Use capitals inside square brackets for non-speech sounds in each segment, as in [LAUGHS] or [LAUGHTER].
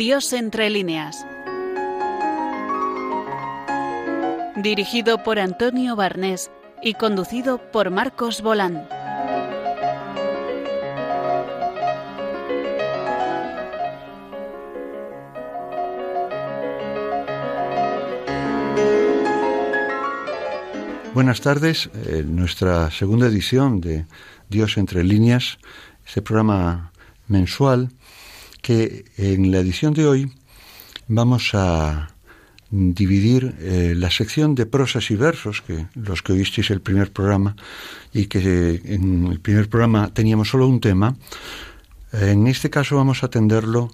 Dios entre líneas. Dirigido por Antonio Barnés y conducido por Marcos Bolán. Buenas tardes, en nuestra segunda edición de Dios entre líneas, este programa mensual en la edición de hoy vamos a dividir eh, la sección de prosas y versos, que los que oísteis el primer programa y que en el primer programa teníamos solo un tema, en este caso vamos a atenderlo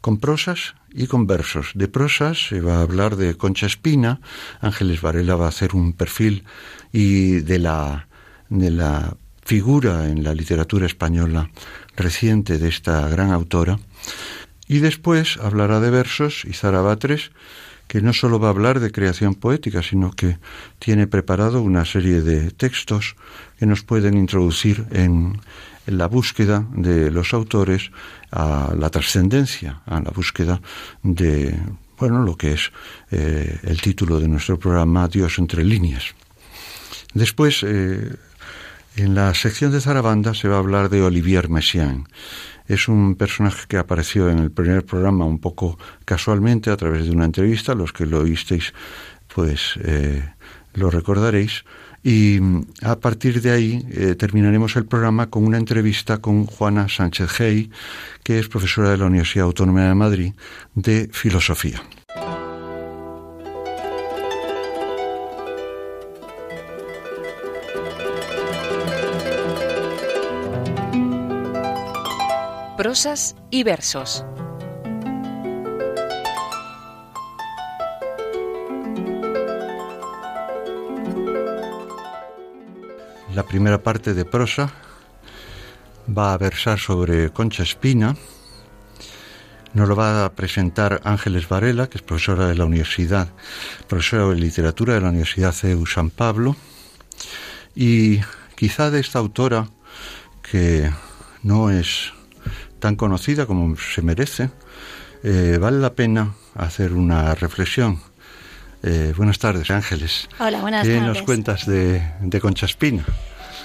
con prosas y con versos. De prosas se va a hablar de Concha Espina, Ángeles Varela va a hacer un perfil y de la, de la figura en la literatura española reciente de esta gran autora. Y después hablará de versos y Zarabatres, que no solo va a hablar de creación poética, sino que tiene preparado una serie de textos que nos pueden introducir en, la búsqueda de los autores a la trascendencia, a la búsqueda de, bueno, lo que es eh, el título de nuestro programa, Dios entre líneas. Después, eh, en la sección de Zarabanda se va a hablar de Olivier Messiaen. Es un personaje que apareció en el primer programa un poco casualmente a través de una entrevista. Los que lo oísteis, pues eh, lo recordaréis. Y a partir de ahí eh, terminaremos el programa con una entrevista con Juana Sánchez Gey, que es profesora de la Universidad Autónoma de Madrid de Filosofía. Prosas y versos. La primera parte de prosa va a versar sobre Concha Espina. Nos lo va a presentar Ángeles Varela, que es profesora de la Universidad, profesora de literatura de la Universidad CEU San Pablo. Y quizá de esta autora, que no es tan conocida como se merece, eh, vale la pena hacer una reflexión. Eh, buenas tardes, Ángeles. Hola, buenas tardes. ¿Qué nos cuentas de, de Concha Espina?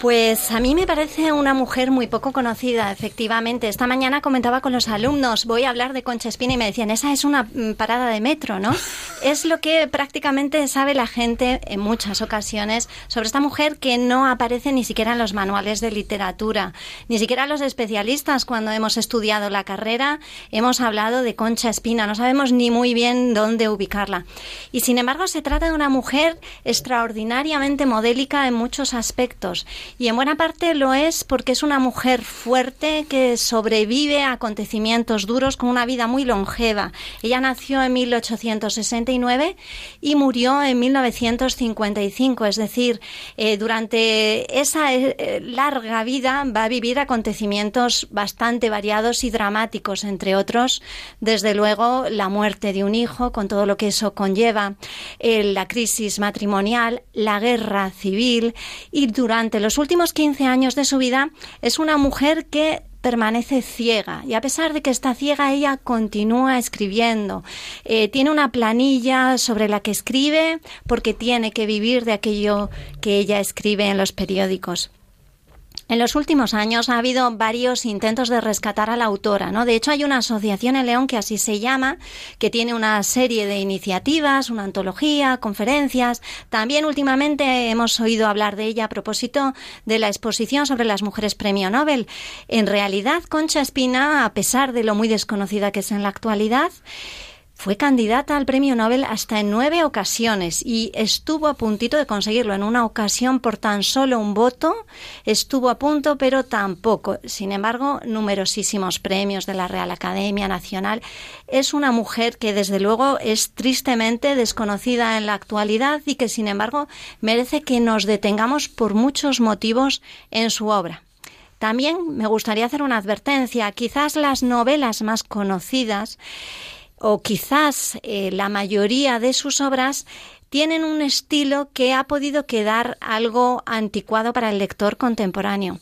Pues a mí me parece una mujer muy poco conocida, efectivamente. Esta mañana comentaba con los alumnos, voy a hablar de Concha Espina y me decían, esa es una mm, parada de metro, ¿no? [LAUGHS] es lo que prácticamente sabe la gente en muchas ocasiones sobre esta mujer que no aparece ni siquiera en los manuales de literatura, ni siquiera los especialistas cuando hemos estudiado la carrera hemos hablado de Concha Espina, no sabemos ni muy bien dónde ubicarla. Y sin embargo se trata de una mujer extraordinariamente modélica en muchos aspectos y en buena parte lo es porque es una mujer fuerte que sobrevive a acontecimientos duros con una vida muy longeva. Ella nació en 1869 y murió en 1955, es decir, eh, durante esa eh, larga vida va a vivir acontecimientos bastante variados y dramáticos, entre otros, desde luego, la muerte de un hijo, con todo lo que eso conlleva, eh, la crisis matrimonial, la guerra civil y durante los últimos 15 años de su vida es una mujer que permanece ciega y a pesar de que está ciega ella continúa escribiendo. Eh, tiene una planilla sobre la que escribe porque tiene que vivir de aquello que ella escribe en los periódicos. En los últimos años ha habido varios intentos de rescatar a la autora, ¿no? De hecho, hay una asociación en León que así se llama, que tiene una serie de iniciativas, una antología, conferencias. También últimamente hemos oído hablar de ella a propósito de la exposición sobre las mujeres premio Nobel. En realidad, Concha Espina, a pesar de lo muy desconocida que es en la actualidad, fue candidata al premio Nobel hasta en nueve ocasiones y estuvo a puntito de conseguirlo. En una ocasión por tan solo un voto estuvo a punto, pero tampoco. Sin embargo, numerosísimos premios de la Real Academia Nacional. Es una mujer que desde luego es tristemente desconocida en la actualidad y que sin embargo merece que nos detengamos por muchos motivos en su obra. También me gustaría hacer una advertencia. Quizás las novelas más conocidas o quizás eh, la mayoría de sus obras tienen un estilo que ha podido quedar algo anticuado para el lector contemporáneo.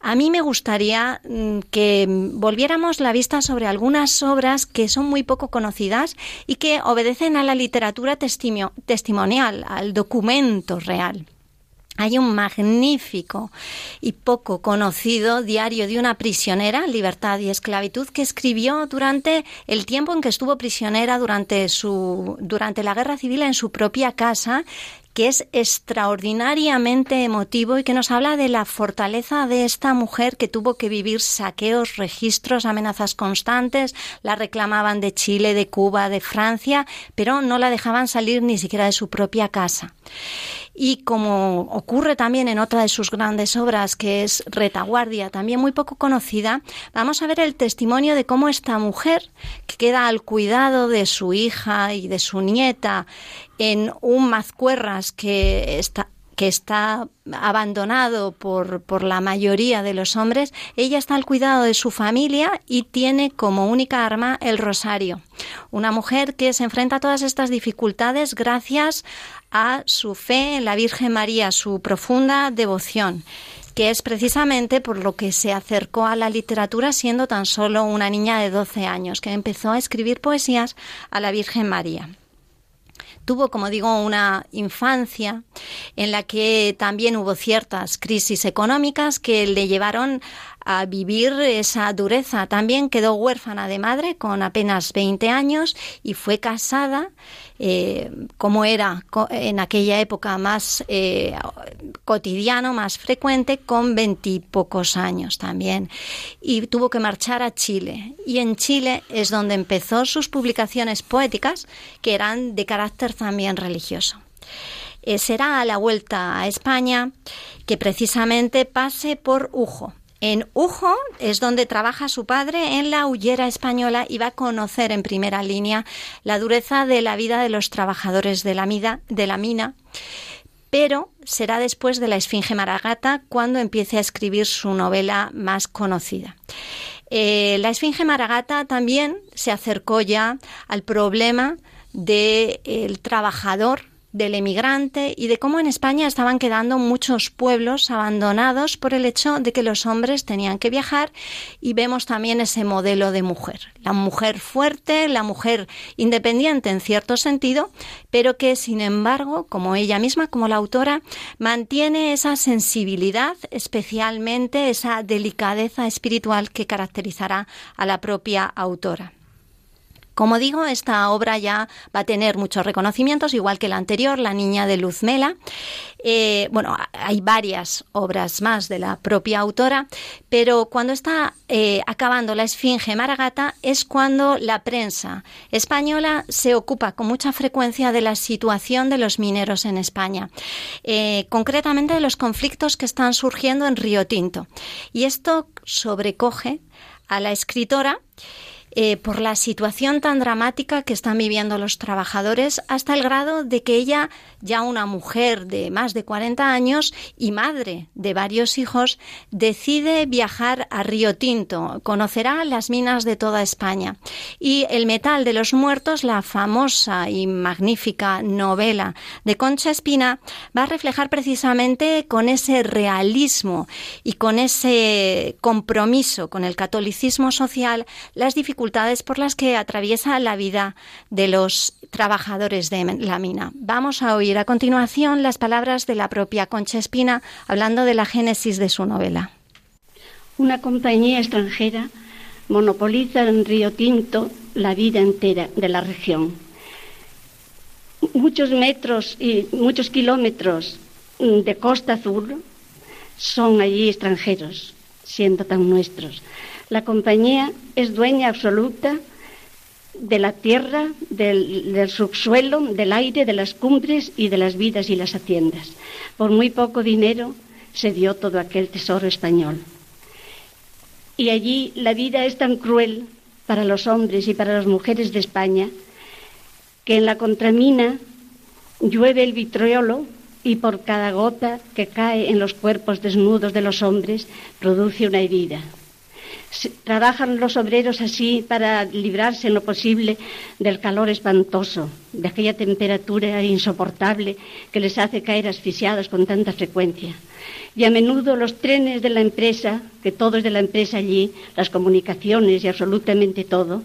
a mí me gustaría mm, que volviéramos la vista sobre algunas obras que son muy poco conocidas y que obedecen a la literatura testimonial, al documento real. Hay un magnífico y poco conocido diario de una prisionera, Libertad y Esclavitud, que escribió durante el tiempo en que estuvo prisionera durante su durante la guerra civil en su propia casa que es extraordinariamente emotivo y que nos habla de la fortaleza de esta mujer que tuvo que vivir saqueos, registros, amenazas constantes, la reclamaban de Chile, de Cuba, de Francia, pero no la dejaban salir ni siquiera de su propia casa. Y como ocurre también en otra de sus grandes obras, que es Retaguardia, también muy poco conocida, vamos a ver el testimonio de cómo esta mujer, que queda al cuidado de su hija y de su nieta en un mazcuerras que está que está abandonado por, por, la mayoría de los hombres, ella está al cuidado de su familia y tiene como única arma el rosario. Una mujer que se enfrenta a todas estas dificultades gracias a su fe en la Virgen María, su profunda devoción que es precisamente por lo que se acercó a la literatura siendo tan solo una niña de 12 años, que empezó a escribir poesías a la Virgen María. Tuvo, como digo, una infancia en la que también hubo ciertas crisis económicas que le llevaron a vivir esa dureza. También quedó huérfana de madre con apenas 20 años y fue casada, eh, como era en aquella época más eh, cotidiano, más frecuente, con veintipocos años también. Y tuvo que marchar a Chile. Y en Chile es donde empezó sus publicaciones poéticas, que eran de carácter también religioso. Eh, será a la vuelta a España que precisamente pase por Ujo, en Ujo es donde trabaja su padre en la hullera española y va a conocer en primera línea la dureza de la vida de los trabajadores de la, de la mina pero será después de la Esfinge Maragata cuando empiece a escribir su novela más conocida. Eh, la Esfinge Maragata también se acercó ya al problema del trabajador del emigrante y de cómo en España estaban quedando muchos pueblos abandonados por el hecho de que los hombres tenían que viajar y vemos también ese modelo de mujer, la mujer fuerte, la mujer independiente en cierto sentido, pero que sin embargo, como ella misma, como la autora, mantiene esa sensibilidad, especialmente esa delicadeza espiritual que caracterizará a la propia autora. Como digo, esta obra ya va a tener muchos reconocimientos, igual que la anterior, La Niña de Luzmela. Eh, bueno, hay varias obras más de la propia autora, pero cuando está eh, acabando la Esfinge Maragata es cuando la prensa española se ocupa con mucha frecuencia de la situación de los mineros en España, eh, concretamente de los conflictos que están surgiendo en Río Tinto. Y esto sobrecoge a la escritora eh, por la situación tan dramática que están viviendo los trabajadores, hasta el grado de que ella, ya una mujer de más de 40 años y madre de varios hijos, decide viajar a Río Tinto, conocerá las minas de toda España. Y El metal de los muertos, la famosa y magnífica novela de Concha Espina, va a reflejar precisamente con ese realismo y con ese compromiso con el catolicismo social las dificultades por las que atraviesa la vida de los trabajadores de la mina. Vamos a oír a continuación las palabras de la propia Concha Espina hablando de la génesis de su novela. Una compañía extranjera monopoliza en Río Tinto la vida entera de la región. Muchos metros y muchos kilómetros de costa azul son allí extranjeros, siendo tan nuestros. La compañía es dueña absoluta de la tierra, del, subsuelo, del aire, de las cumbres y de las vidas y las haciendas. Por muy poco dinero se dio todo aquel tesoro español. Y allí la vida es tan cruel para los hombres y para las mujeres de España que en la contramina llueve el vitriolo y por cada gota que cae en los cuerpos desnudos de los hombres produce una herida. Trabajan los obreros así para librarse en lo posible del calor espantoso, de aquella temperatura insoportable que les hace caer asfixiados con tanta frecuencia. Y a menudo los trenes de la empresa, que todo es de la empresa allí, las comunicaciones y absolutamente todo,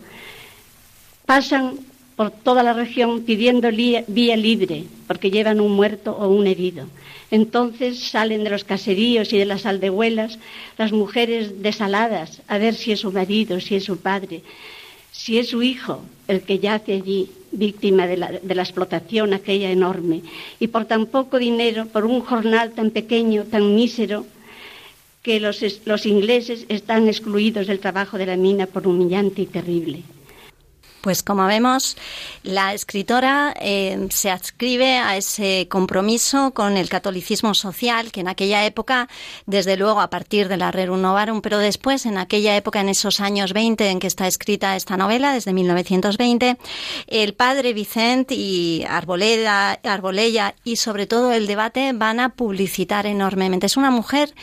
pasan por toda la región pidiendo vía libre, porque llevan un muerto o un herido. Entonces salen de los caseríos y de las aldehuelas las mujeres desaladas a ver si es su marido, si es su padre, si es su hijo el que yace allí víctima de la, de la explotación aquella enorme. Y por tan poco dinero, por un jornal tan pequeño, tan mísero, que los, los ingleses están excluidos del trabajo de la mina por humillante y terrible. Pues como vemos, la escritora eh, se adscribe a ese compromiso con el catolicismo social que en aquella época, desde luego a partir de la Rerum Novarum, pero después en aquella época, en esos años 20 en que está escrita esta novela, desde 1920, el padre Vicente y Arboleda, Arbolella y sobre todo el debate van a publicitar enormemente. Es una mujer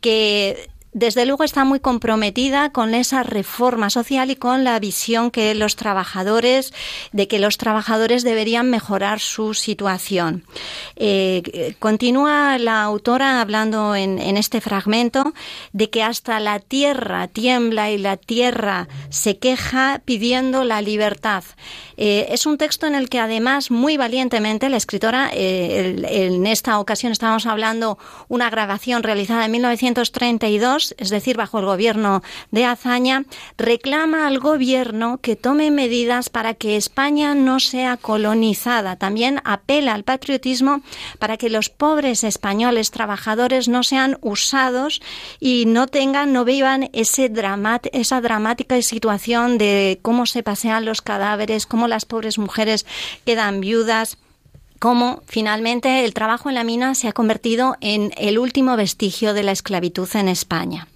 que desde luego está muy comprometida con esa reforma social y con la visión que los trabajadores, de que los trabajadores deberían mejorar su situación. Eh, continúa la autora hablando en, este fragmento de que hasta la tierra tiembla y la tierra se queja pidiendo la libertad. Eh, es un texto en el que además muy valientemente la escritora, eh, en esta ocasión estábamos hablando una grabación realizada en 1932, es decir, bajo el gobierno de Azaña, reclama al gobierno que tome medidas para que España no sea colonizada. También apela al patriotismo para que los pobres españoles trabajadores no sean usados y no tengan, no vivan ese esa dramática situación de cómo se pasean los cadáveres, cómo las pobres mujeres quedan viudas cómo finalmente el trabajo en la mina se ha convertido en el último vestigio de la esclavitud en España.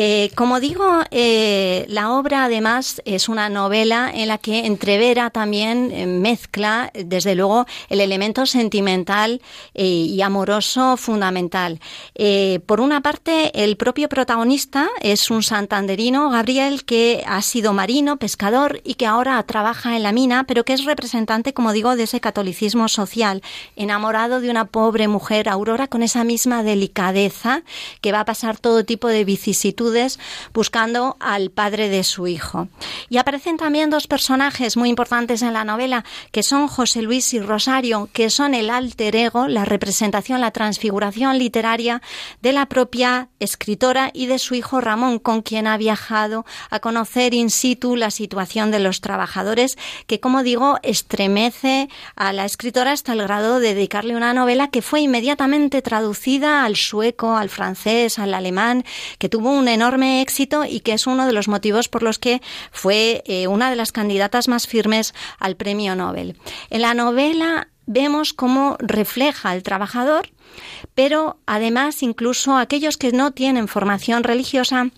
Eh, como digo, eh, la obra además es una novela en la que entrevera también eh, mezcla, desde luego, el elemento sentimental y amoroso fundamental. por una parte, el propio protagonista es un santanderino, Gabriel, que ha sido marino, pescador y que ahora trabaja en la mina, pero que es representante, como digo, de ese catolicismo social, enamorado de una pobre mujer, Aurora, con esa misma delicadeza que va a pasar todo tipo de vicisitudes buscando al padre de su hijo. Y aparecen también dos personajes muy importantes en la novela, que son José Luis y Rosario, que son el alter ego, la representación, la transfiguración literaria de la propia escritora y de su hijo Ramón, con quien ha viajado a conocer in situ la situación de los trabajadores, que como digo, estremece a la escritora hasta el grado de dedicarle una novela que fue inmediatamente traducida al sueco, al francés, al alemán, que tuvo un enorme éxito y que es uno de los motivos por los que fue eh, una de las candidatas más firmes al premio Nobel. En la novela vemos cómo refleja al trabajador, pero además incluso aquellos que no tienen formación religiosa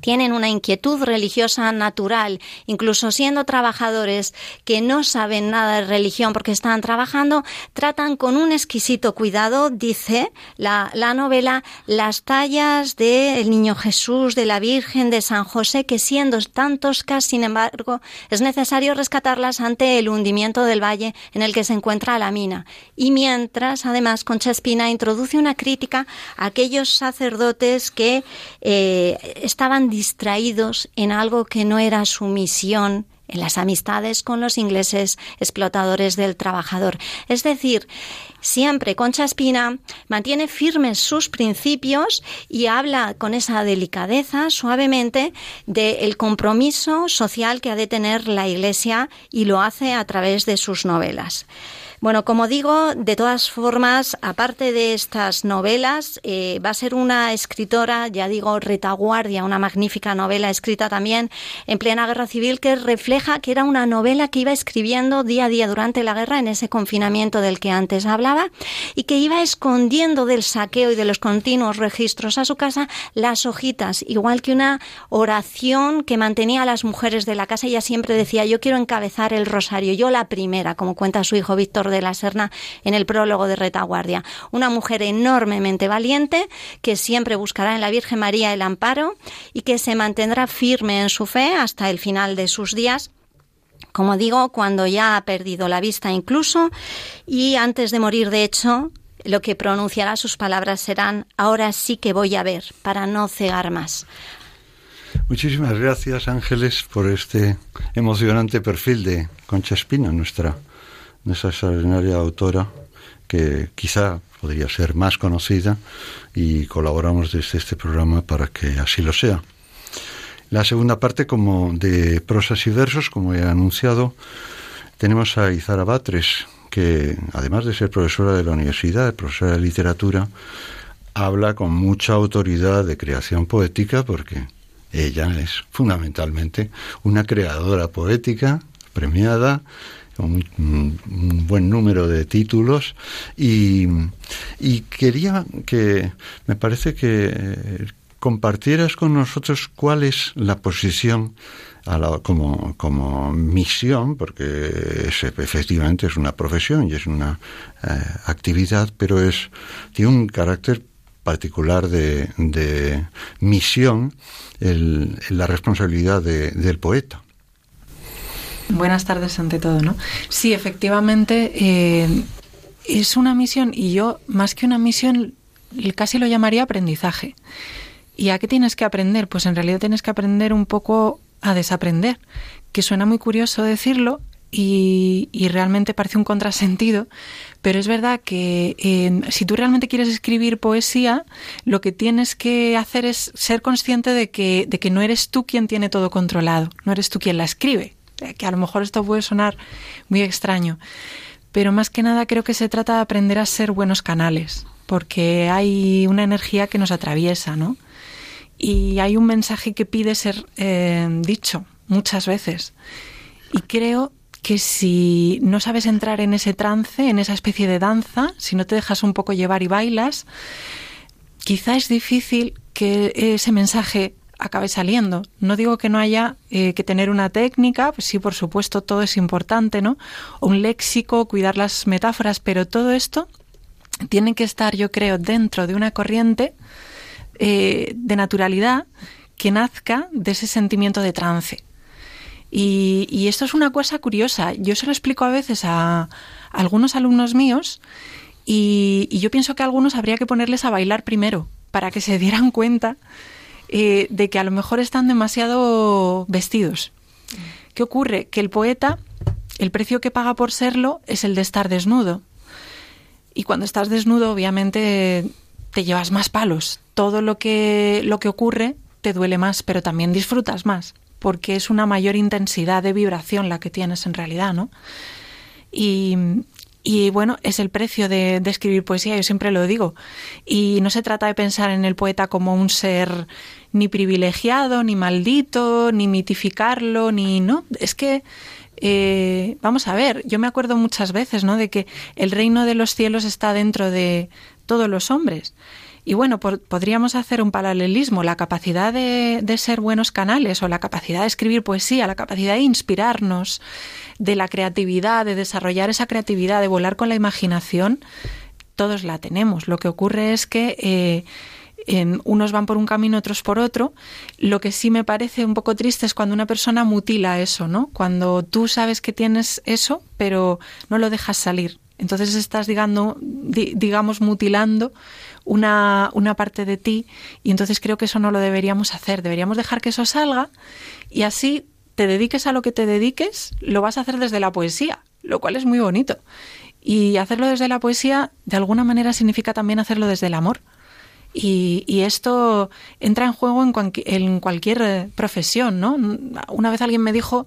tienen una inquietud religiosa natural, incluso siendo trabajadores que no saben nada de religión porque están trabajando, tratan con un exquisito cuidado, dice la, novela, las tallas del Niño Jesús, de la Virgen, de San José, que siendo tan toscas, sin embargo, es necesario rescatarlas ante el hundimiento del valle en el que se encuentra la mina. Y mientras, además, Concha Espina introduce una crítica a aquellos sacerdotes que eh, estaban distraídos en algo que no era su misión en las amistades con los ingleses explotadores del trabajador. Es decir, siempre Concha Espina mantiene firmes sus principios y habla con esa delicadeza, suavemente, del compromiso social que ha de tener la Iglesia y lo hace a través de sus novelas. Bueno, como digo, de todas formas, aparte de estas novelas, eh, va a ser una escritora, ya digo, retaguardia, una magnífica novela escrita también en plena guerra civil que refleja que era una novela que iba escribiendo día a día durante la guerra en ese confinamiento del que antes hablaba y que iba escondiendo del saqueo y de los continuos registros a su casa las hojitas, igual que una oración que mantenía a las mujeres de la casa. Ella siempre decía, yo quiero encabezar el rosario, yo la primera, como cuenta su hijo Víctor de la Serna en el prólogo de Retaguardia. Una mujer enormemente valiente que siempre buscará en la Virgen María el amparo y que se mantendrá firme en su fe hasta el final de sus días como digo, cuando ya ha perdido la vista incluso, y antes de morir, de hecho, lo que pronunciará sus palabras serán, ahora sí que voy a ver, para no cegar más. Muchísimas gracias, Ángeles, por este emocionante perfil de Concha Espina, nuestra, nuestra extraordinaria autora, que quizá podría ser más conocida y colaboramos desde este programa para que así lo sea. La segunda parte, como de prosas y versos, como he anunciado, tenemos a Izara Batres, que además de ser profesora de la universidad, profesora de literatura, habla con mucha autoridad de creación poética porque ella es fundamentalmente una creadora poética premiada un, buen número de títulos y, y, quería que me parece que compartieras con nosotros cuál es la posición como, como misión, porque es, efectivamente es una profesión y es una eh, actividad, pero es tiene un carácter particular de, de misión el, la responsabilidad del poeta. Buenas tardes ante todo, ¿no? Sí, efectivamente eh, es una misión y yo más que una misión casi lo llamaría aprendizaje. ¿Y a qué tienes que aprender? Pues en realidad tienes que aprender un poco a desaprender, que suena muy curioso decirlo y, realmente parece un contrasentido, pero es verdad que si tú realmente quieres escribir poesía, lo que tienes que hacer es ser consciente de que, de que no eres tú quien tiene todo controlado, no eres tú quien la escribe, que a lo mejor esto puede sonar muy extraño, pero más que nada creo que se trata de aprender a ser buenos canales, porque hay una energía que nos atraviesa, ¿no? y hay un mensaje que pide ser eh, dicho muchas veces. Y creo que si no sabes entrar en ese trance, en esa especie de danza, si no te dejas un poco llevar y bailas, quizá es difícil que ese mensaje acabe saliendo. No digo que no haya eh, que tener una técnica, pues sí, por supuesto, todo es importante, ¿no? Un léxico, cuidar las metáforas, pero todo esto tiene que estar, yo creo, dentro de una corriente eh, de naturalidad que nazca de ese sentimiento de trance. Y, esto es una cosa curiosa. Yo se lo explico a veces a, algunos alumnos míos y, yo pienso que a algunos habría que ponerles a bailar primero para que se dieran cuenta eh, de que a lo mejor están demasiado vestidos. ¿Qué ocurre? Que el poeta, el precio que paga por serlo es el de estar desnudo. Y cuando estás desnudo, obviamente te llevas más palos. Todo lo que, lo que ocurre te duele más, pero también disfrutas más, porque es una mayor intensidad de vibración la que tienes en realidad, ¿no? Y, y bueno, es el precio de, de, escribir poesía, yo siempre lo digo. Y no se trata de pensar en el poeta como un ser ni privilegiado, ni maldito, ni mitificarlo, ni no. Es que, eh, vamos a ver, yo me acuerdo muchas veces, ¿no? De que el reino de los cielos está dentro de, todos los hombres. Y bueno, podríamos hacer un paralelismo, la capacidad de, de, ser buenos canales o la capacidad de escribir poesía, la capacidad de inspirarnos, de la creatividad, de desarrollar esa creatividad, de volar con la imaginación, todos la tenemos. Lo que ocurre es que eh, en, unos van por un camino, otros por otro. Lo que sí me parece un poco triste es cuando una persona mutila eso, ¿no? Cuando tú sabes que tienes eso, pero no lo dejas salir. Entonces estás, digamos, digamos mutilando una, una parte de ti y entonces creo que eso no lo deberíamos hacer. Deberíamos dejar que eso salga y así te dediques a lo que te dediques, lo vas a hacer desde la poesía, lo cual es muy bonito. Y hacerlo desde la poesía, de alguna manera, significa también hacerlo desde el amor. Y, y esto entra en juego en, en, cualquier profesión, ¿no? Una vez alguien me dijo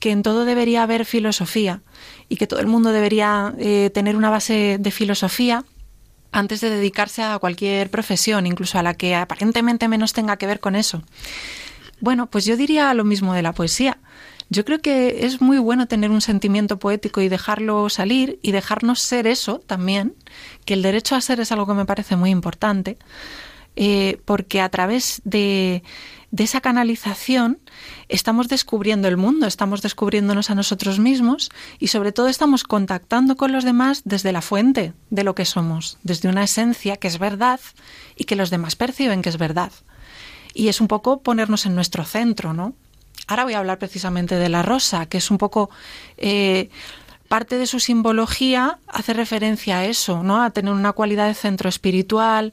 que en todo debería haber filosofía y que todo el mundo debería eh, tener una base de filosofía antes de dedicarse a cualquier profesión, incluso a la que aparentemente menos tenga que ver con eso. Bueno, pues yo diría lo mismo de la poesía. Yo creo que es muy bueno tener un sentimiento poético y dejarlo salir y dejarnos ser eso también, que el derecho a ser es algo que me parece muy importante. eh, porque a través de, de esa canalización estamos descubriendo el mundo, estamos descubriéndonos a nosotros mismos y sobre todo estamos contactando con los demás desde la fuente de lo que somos, desde una esencia que es verdad y que los demás perciben que es verdad. Y es un poco ponernos en nuestro centro, ¿no? Ahora voy a hablar precisamente de la rosa, que es un poco eh, parte de su simbología hace referencia a eso, ¿no? A tener una cualidad de centro espiritual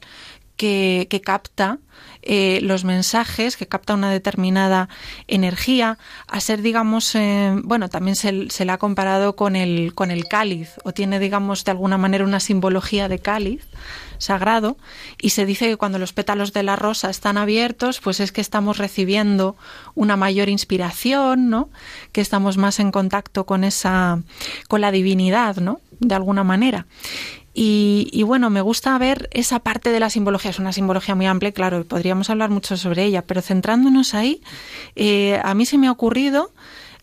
que, que capta eh, los mensajes, que capta una determinada energía, a ser, digamos, eh, bueno, también se, se, le ha comparado con el, con el cáliz, o tiene, digamos, de alguna manera una simbología de cáliz sagrado, y se dice que cuando los pétalos de la rosa están abiertos, pues es que estamos recibiendo una mayor inspiración, ¿no? Que estamos más en contacto con esa, con la divinidad, ¿no? De alguna manera. Y, bueno, me gusta ver esa parte de la simbología. Es una simbología muy amplia, claro, podríamos hablar mucho sobre ella, pero centrándonos ahí, eh, a mí se me ha ocurrido,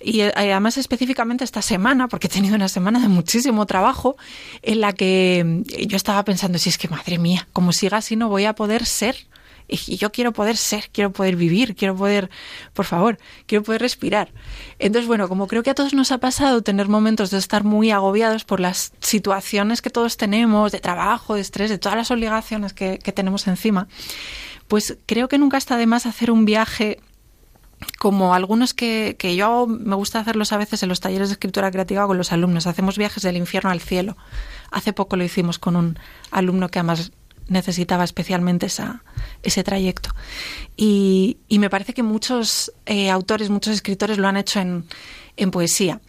y eh, además específicamente esta semana, porque he tenido una semana de muchísimo trabajo, en la que yo estaba pensando, si es que madre mía, como siga así no voy a poder ser y yo quiero poder ser, quiero poder vivir, quiero poder, por favor, quiero poder respirar. Entonces, bueno, como creo que a todos nos ha pasado tener momentos de estar muy agobiados por las situaciones que todos tenemos, de trabajo, de estrés, de todas las obligaciones que, tenemos encima, pues creo que nunca está de más hacer un viaje como algunos que, que, yo me gusta hacerlos a veces en los talleres de escritura creativa con los alumnos. Hacemos viajes del infierno al cielo. Hace poco lo hicimos con un alumno que además necesitaba especialmente esa, ese trayecto. Y, me parece que muchos eh, autores, muchos escritores lo han hecho en, en poesía.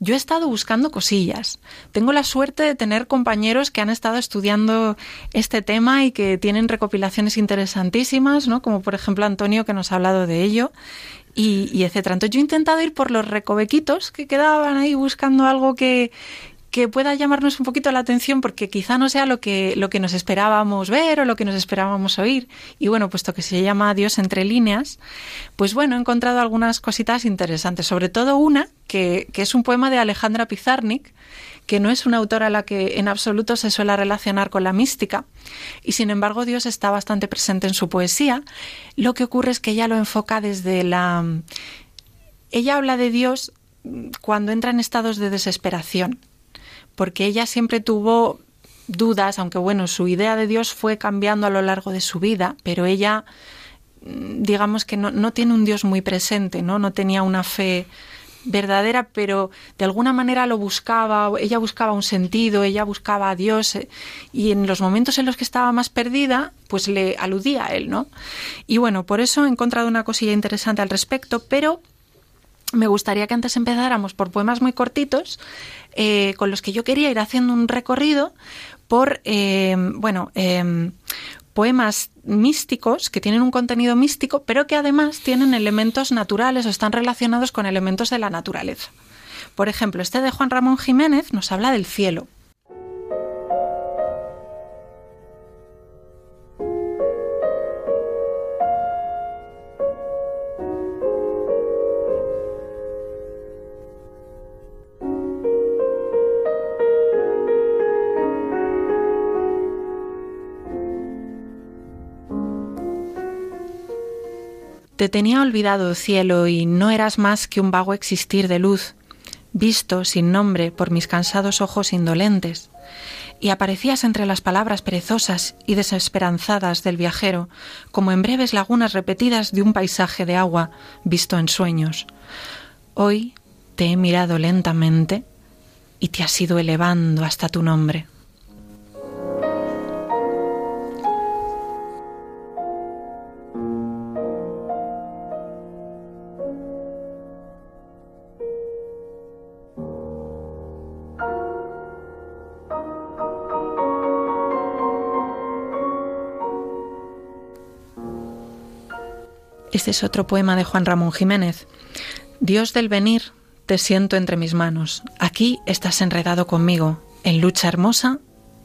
Yo he estado buscando cosillas. Tengo la suerte de tener compañeros que han estado estudiando este tema y que tienen recopilaciones interesantísimas, ¿no? Como por ejemplo Antonio que nos ha hablado de ello y, y etcétera. Entonces yo he intentado ir por los recovequitos que quedaban ahí buscando algo que, que pueda llamarnos un poquito la atención porque quizá no sea lo que, lo que nos esperábamos ver o lo que nos esperábamos oír. Y bueno, puesto que se llama Dios entre líneas, pues bueno, he encontrado algunas cositas interesantes, sobre todo una que, que es un poema de Alejandra Pizarnik, que no es una autora a la que en absoluto se suele relacionar con la mística, y sin embargo Dios está bastante presente en su poesía. Lo que ocurre es que ella lo enfoca desde la... Ella habla de Dios cuando entra en estados de desesperación porque ella siempre tuvo dudas, aunque bueno, su idea de Dios fue cambiando a lo largo de su vida, pero ella, mm, digamos que no, tiene un Dios muy presente, ¿no? No tenía una fe verdadera, pero de alguna manera lo buscaba, ella buscaba un sentido, ella buscaba a Dios, eh, y en los momentos en los que estaba más perdida, pues le aludía a él, ¿no? Y bueno, por eso he encontrado una cosilla interesante al respecto, pero me gustaría que antes empezáramos por poemas muy cortitos eh, con los que yo quería ir haciendo un recorrido por, eh, bueno, eh, poemas místicos que tienen un contenido místico, pero que además tienen elementos naturales o están relacionados con elementos de la naturaleza. Por ejemplo, este de Juan Ramón Jiménez nos habla del cielo. Te tenía olvidado, cielo, y no eras más que un vago existir de luz, visto sin nombre por mis cansados ojos indolentes, y aparecías entre las palabras perezosas y desesperanzadas del viajero, como en breves lagunas repetidas de un paisaje de agua visto en sueños. Hoy te he mirado lentamente y te has ido elevando hasta tu nombre. Este es otro poema de Juan Ramón Jiménez. Dios del venir, te siento entre mis manos. Aquí estás enredado conmigo, en lucha hermosa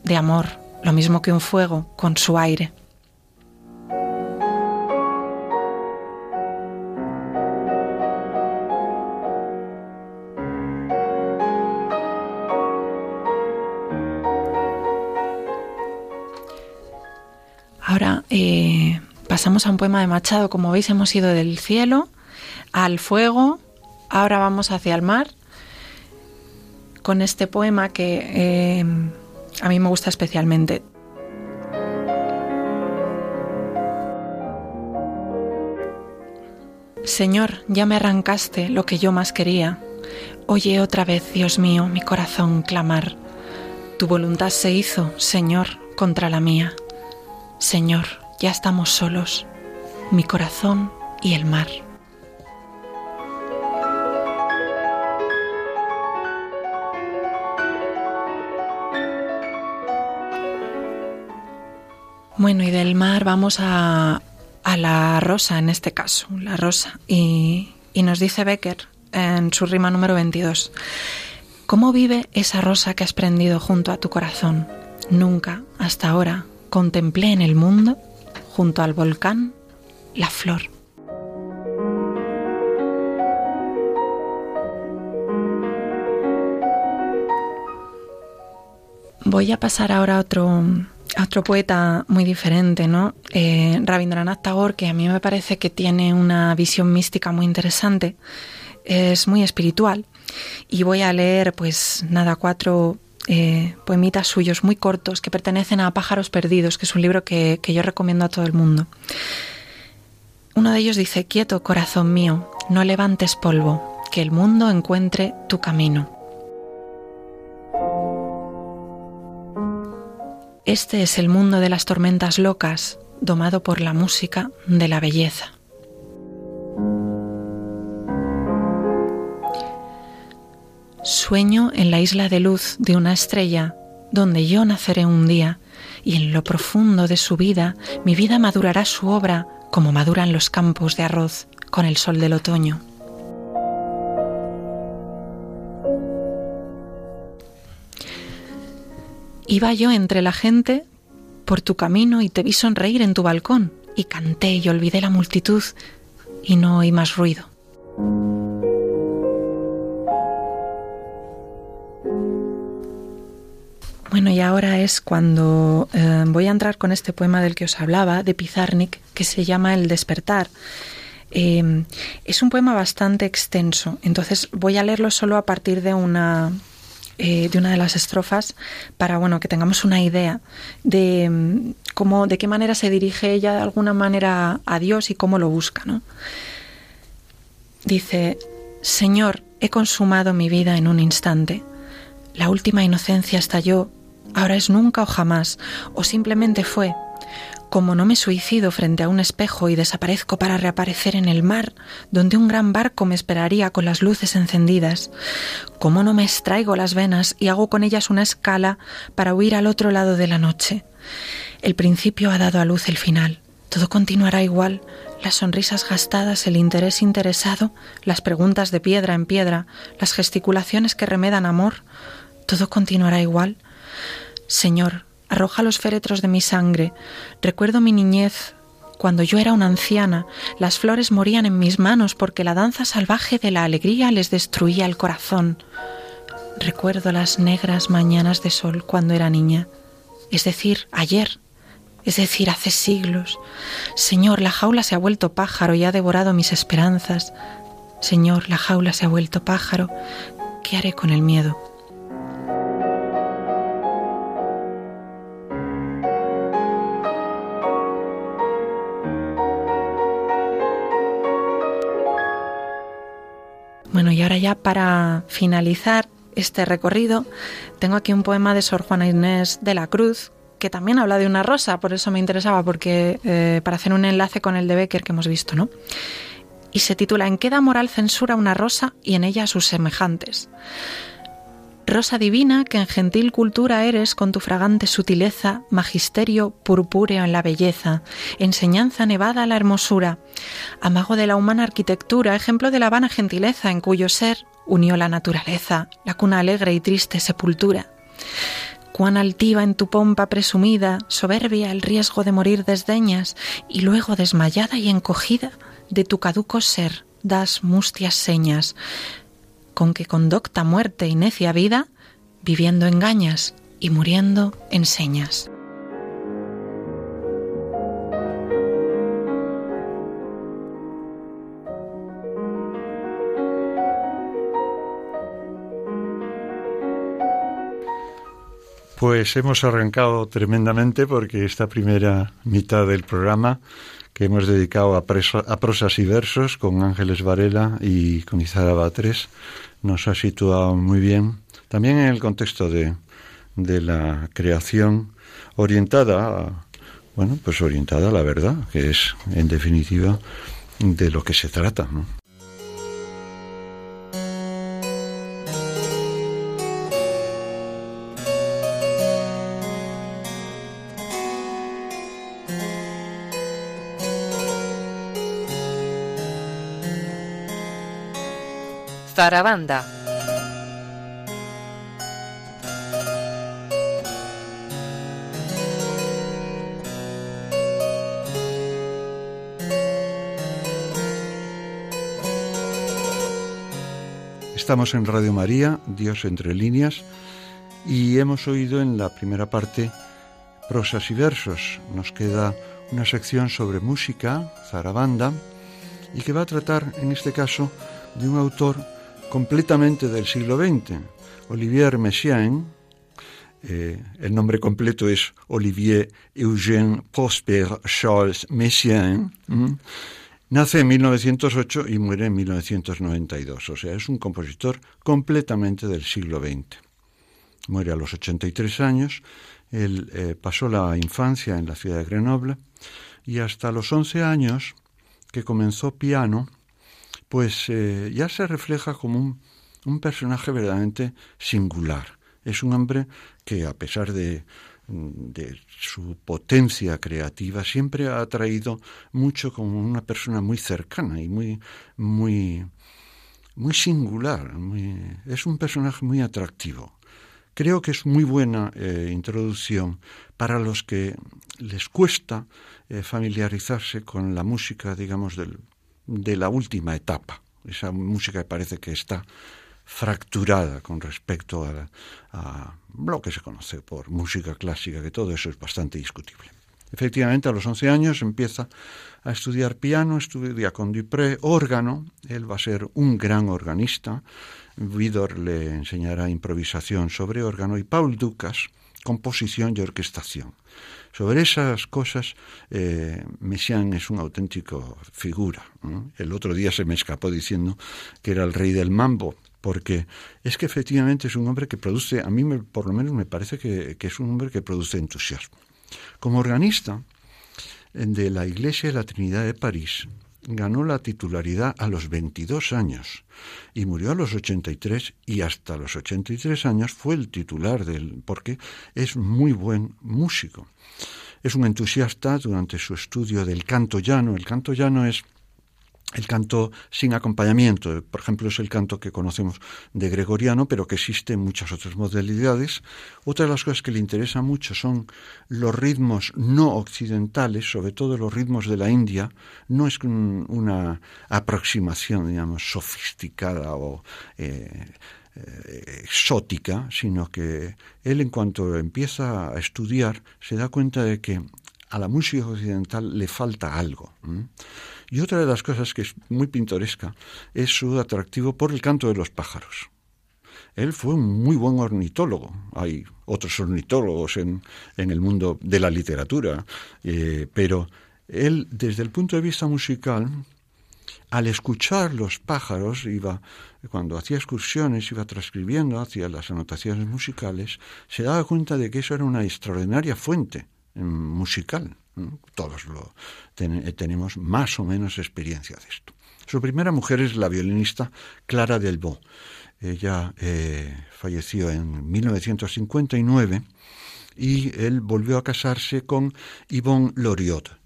de amor, lo mismo que un fuego con su aire. Ahora eh, pasamos a un poema de Machado. Como veis, hemos ido del cielo al fuego, ahora vamos hacia el mar, con este poema que eh, a mí me gusta especialmente. Señor, ya me arrancaste lo que yo más quería. Oye otra vez, Dios mío, mi corazón clamar. Tu voluntad se hizo, Señor, contra la mía. Señor, ya estamos solos, mi corazón y el mar. Bueno, y del mar vamos a, a la rosa en este caso, la rosa. Y, y nos dice Becker en su rima número 22, ¿cómo vive esa rosa que has prendido junto a tu corazón? Nunca, hasta ahora, contemplé en el mundo, junto al volcán, la flor. Voy a pasar ahora a otro, otro poeta muy diferente, ¿no? Eh, Rabindranath Tagore, que a mí me parece que tiene una visión mística muy interesante, es muy espiritual. Y voy a leer, pues nada, cuatro eh, poemitas suyos muy cortos que pertenecen a Pájaros Perdidos, que es un libro que, que yo recomiendo a todo el mundo. Uno de ellos dice, quieto corazón mío, no levantes polvo, que el mundo encuentre tu camino. Este es el mundo de las tormentas locas, domado por la música de la belleza. Sueño en la isla de luz de una estrella, donde yo naceré un día, y en lo profundo de su vida mi vida madurará su obra como maduran los campos de arroz con el sol del otoño. Iba yo entre la gente por tu camino y te vi sonreír en tu balcón y canté y olvidé la multitud y no oí más ruido. Bueno, y ahora es cuando eh, voy a entrar con este poema del que os hablaba, de Pizarnik, que se llama El despertar. Eh, es un poema bastante extenso, entonces voy a leerlo solo a partir de una, eh, de una de las estrofas para bueno que tengamos una idea de mm, cómo de qué manera se dirige ella de alguna manera a Dios y cómo lo busca ¿no? dice Señor he consumado mi vida en un instante la última inocencia estalló ahora es nunca o jamás o simplemente fue como no me suicido frente a un espejo y desaparezco para reaparecer en el mar, donde un gran barco me esperaría con las luces encendidas, como no me extraigo las venas y hago con ellas una escala para huir al otro lado de la noche. El principio ha dado a luz el final. Todo continuará igual, las sonrisas gastadas, el interés interesado, las preguntas de piedra en piedra, las gesticulaciones que remedan amor, todo continuará igual. Señor, arroja los féretros de mi sangre. Recuerdo mi niñez, cuando yo era una anciana, las flores morían en mis manos porque la danza salvaje de la alegría les destruía el corazón. Recuerdo las negras mañanas de sol cuando era niña, es decir, ayer, es decir, hace siglos. Señor, la jaula se ha vuelto pájaro y ha devorado mis esperanzas. Señor, la jaula se ha vuelto pájaro. ¿Qué haré con el miedo? Y ahora ya para finalizar este recorrido, tengo aquí un poema de Sor Juana Inés de la Cruz, que también habla de una rosa, por eso me interesaba, porque eh, para hacer un enlace con el de Becker que hemos visto, ¿no? Y se titula ¿En qué da moral censura una rosa y en ella sus semejantes? Rosa divina, que en gentil cultura eres con tu fragante sutileza, magisterio purpúreo en la belleza, enseñanza nevada a la hermosura, amago de la humana arquitectura, ejemplo de la vana gentileza en cuyo ser unió la naturaleza, la cuna alegre y triste sepultura. Cuán altiva en tu pompa presumida, soberbia el riesgo de morir desdeñas, y luego desmayada y encogida de tu caduco ser das mustias señas, con que con docta muerte y necia vida, viviendo engañas y muriendo enseñas. Pues hemos arrancado tremendamente porque esta primera mitad del programa que hemos dedicado a, a prosas y versos con Ángeles Varela y con Izara Batres nos ha situado muy bien, también en el contexto de, de la creación orientada a, bueno, pues orientada a la verdad, que es en definitiva de lo que se trata, ¿no? Zarabanda. Estamos en Radio María, Dios entre líneas, y hemos oído en la primera parte prosas y versos. Nos queda una sección sobre música, zarabanda, y que va a tratar, en este caso, de un autor completamente del siglo XX, Olivier Messiaen. Eh, el nombre completo es Olivier Eugène Prosper Charles Messiaen. Nace en 1908 y muere en 1992, o sea, es un compositor completamente del siglo XX. Muere a los 83 años, él eh, pasó la infancia en la ciudad de Grenoble y hasta los 11 años que comenzó piano, pues eh, ya se refleja como un, personaje verdaderamente singular. Es un hombre que a pesar de, de su potencia creativa siempre ha atraído mucho como una persona muy cercana y muy muy muy singular es un personaje muy atractivo creo que es muy buena eh, introducción para los que les cuesta eh, familiarizarse con la música digamos del, de la última etapa, esa música que parece que está fracturada con respecto a, lo que se conoce por música clásica, que todo eso es bastante discutible. Efectivamente, a los 11 años empieza a estudiar piano, estudia con Dupré órgano, él va a ser un gran organista, Vidor le enseñará improvisación sobre órgano y Paul Ducas, composición y orquestación. Sobre esas cosas, eh, Messiaen es un auténtico figura. El otro día se me escapó diciendo que era el rey del mambo, porque es que efectivamente es un hombre que produce, a mí por lo menos me parece que, que es un hombre que produce entusiasmo. Como organista de la Iglesia de la Trinidad de París, ganó la titularidad a los 22 años y murió a los 83 y hasta los 83 años fue el titular del porque es muy buen músico. Es un entusiasta durante su estudio del canto llano. El canto llano es el canto sin acompañamiento, por ejemplo, es el canto que conocemos de gregoriano, pero que existe en muchas otras modalidades. Otra de las cosas que le interesa mucho son los ritmos no occidentales, sobre todo los ritmos de la India. No es una aproximación, digamos, sofisticada o eh, exótica, sino que él en cuanto empieza a estudiar se da cuenta de que a la música occidental le falta algo. Y otra de las cosas que es muy pintoresca es su atractivo por el canto de los pájaros. Él fue un muy buen ornitólogo. Hay otros ornitólogos en, en el mundo de la literatura, eh, pero él, desde el punto de vista musical, al escuchar los pájaros, iba, cuando hacía excursiones, iba transcribiendo hacia las anotaciones musicales, se daba cuenta de que eso era una extraordinaria fuente musical. Todos lo tenemos más o menos experiencia de esto. Su primera mujer es la violinista Clara Delvaux. Ella eh, falleció en 1959 y él volvió a casarse con Yvonne Loriot.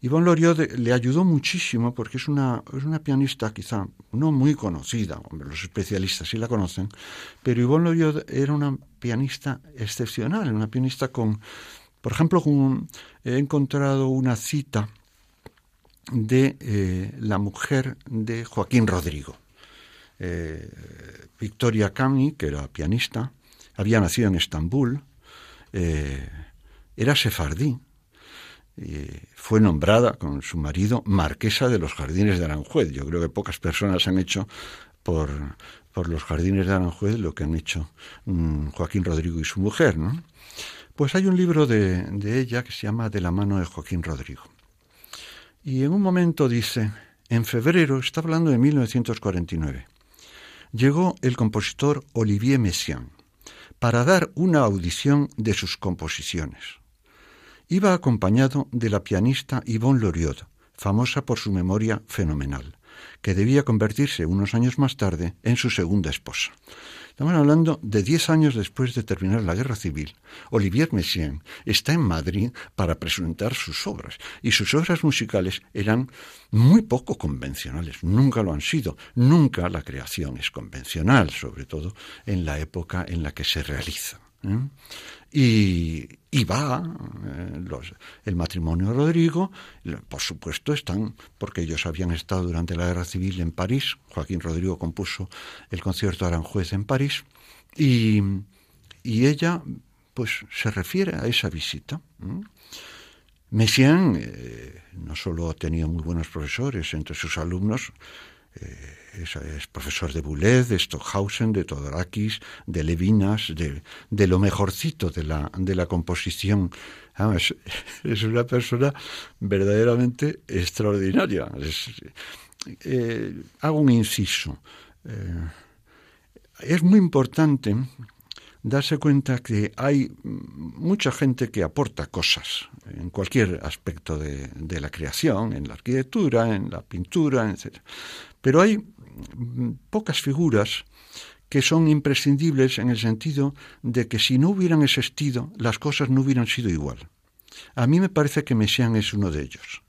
Yvonne Loriot le ayudó muchísimo porque es una, es una pianista quizá no muy conocida, los especialistas sí la conocen, pero Yvonne Loriot era una pianista excepcional, una pianista con por ejemplo, he encontrado una cita de eh, la mujer de Joaquín Rodrigo. Eh, Victoria Camni, que era pianista, había nacido en Estambul, eh, era sefardí, fue nombrada con su marido marquesa de los jardines de Aranjuez. Yo creo que pocas personas han hecho por, por los jardines de Aranjuez lo que han hecho mm, Joaquín Rodrigo y su mujer, ¿no? Pues hay un libro de, ella que se llama De la mano de Joaquín Rodrigo. Y en un momento dice, en febrero, está hablando de 1949, llegó el compositor Olivier Messiaen para dar una audición de sus composiciones. Iba acompañado de la pianista Yvonne Loriot, famosa por su memoria fenomenal, que debía convertirse unos años más tarde en su segunda esposa. Estamos hablando de diez años después de terminar la guerra civil. Olivier Messiaen está en Madrid para presentar sus obras y sus obras musicales eran muy poco convencionales, nunca lo han sido, nunca la creación es convencional, sobre todo en la época en la que se realiza. ¿eh? Y, va eh, el matrimonio Rodrigo, por supuesto están, porque ellos habían estado durante la guerra civil en París, Joaquín Rodrigo compuso el concierto Aranjuez en París, y, ella pues se refiere a esa visita. Eh, no solo tenido muy buenos profesores entre sus alumnos, eh, es, profesor de Boulez, de Stockhausen, de Todorakis, de Levinas, de, de, lo mejorcito de la, de la composición. [LAUGHS] es, una persona verdaderamente extraordinaria. Eh, hago un inciso. Eh, es muy importante darse cuenta que hay mucha gente que aporta cosas en cualquier aspecto de, de la creación, en la arquitectura, en la pintura, etc. Pero hay pocas figuras que son imprescindibles en el sentido de que si no hubieran existido, las cosas no hubieran sido igual. A mí me parece que Messiaen es uno de ellos.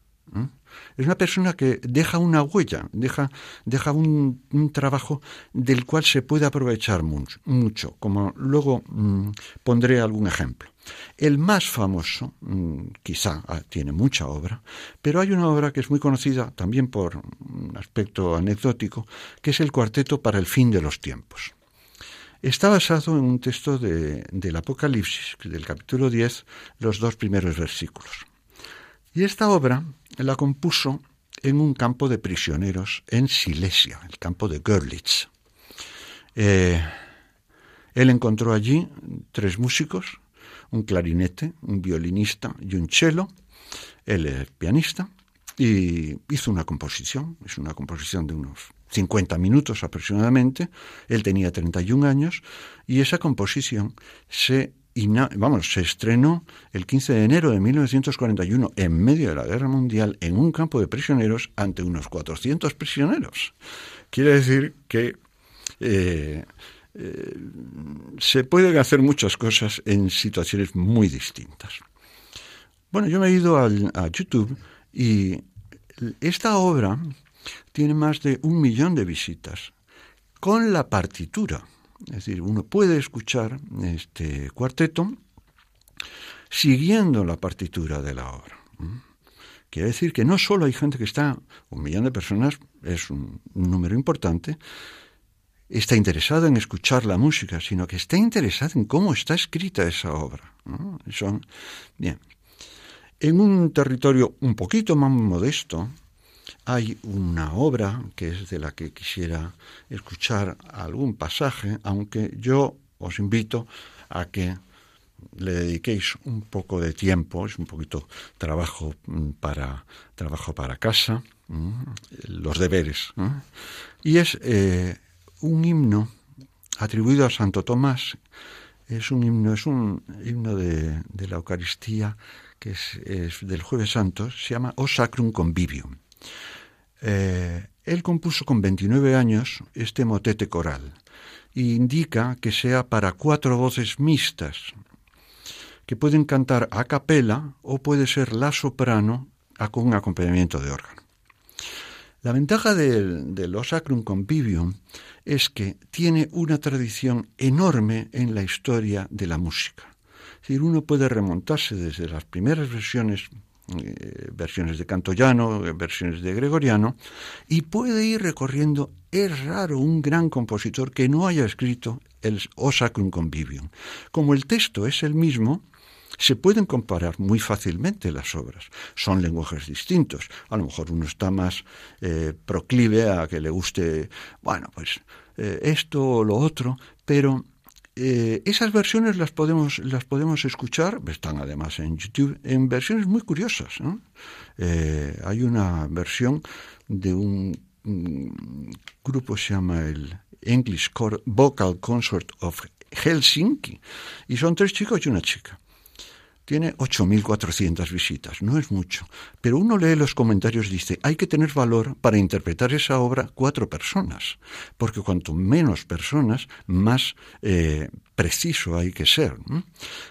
Es una persona que deja una huella, deja, deja un, trabajo del cual se puede aprovechar mucho, como luego mm, pondré algún ejemplo. El más famoso, mm, quizá ah, tiene mucha obra, pero hay una obra que es muy conocida también por un aspecto anecdótico, que es el Cuarteto para el fin de los tiempos. Está basado en un texto del Apocalipsis, del capítulo 10, los dos primeros versículos. Y esta obra la compuso en un campo de prisioneros en Silesia, el campo de Görlitz. Eh, él encontró allí tres músicos, un clarinete, un violinista y un cello. Él es pianista y hizo una composición, es una composición de unos 50 minutos aproximadamente. Él tenía 31 años y esa composición se vamos, se estrenó el 15 de enero de 1941 en medio de la Guerra Mundial en un campo de prisioneros ante unos 400 prisioneros. Quiere decir que eh, se pueden hacer muchas cosas en situaciones muy distintas. Bueno, yo me he ido al, a YouTube y esta obra tiene más de un millón de visitas con la partitura. Es decir, uno puede escuchar este cuarteto siguiendo la partitura de la obra. Quiere decir que no solo hay gente que está, un millón de personas es un número importante, está interesado en escuchar la música, sino que está interesado en cómo está escrita esa obra. Son, bien. En un territorio un poquito más modesto, hay una obra que es de la que quisiera escuchar algún pasaje, aunque yo os invito a que le dediquéis un poco de tiempo, es un poquito trabajo mm, para trabajo para casa, mm, los deberes, y es eh, un himno atribuido a Santo Tomás. Es un himno, es un himno de, la Eucaristía que es, del Jueves Santo, se llama O Sacrum Convivium. Eh, él compuso con 29 años este motete coral e indica que sea para cuatro voces mixtas, que pueden cantar a capela o puede ser la soprano con un acompañamiento de órgano. La ventaja del, del Osacrum Convivium es que tiene una tradición enorme en la historia de la música. Es decir, uno puede remontarse desde las primeras versiones eh, versiones de canto llano, versiones de gregoriano, y puede ir recorriendo. Es raro un gran compositor que no haya escrito el O Sacrum Convivium. Como el texto es el mismo, se pueden comparar muy fácilmente las obras. Son lenguajes distintos. A lo mejor uno está más eh, proclive a que le guste, bueno, pues eh, esto o lo otro, pero eh, esas versiones las podemos, las podemos escuchar, están además en YouTube, en versiones muy curiosas. Eh, hay una versión de un, grupo que se llama el English Vocal Consort of Helsinki, y son tres chicos y una chica. Tiene 8.400 visitas, no es mucho. Pero uno lee los comentarios y dice, hay que tener valor para interpretar esa obra cuatro personas, porque cuanto menos personas, más eh, preciso hay que ser.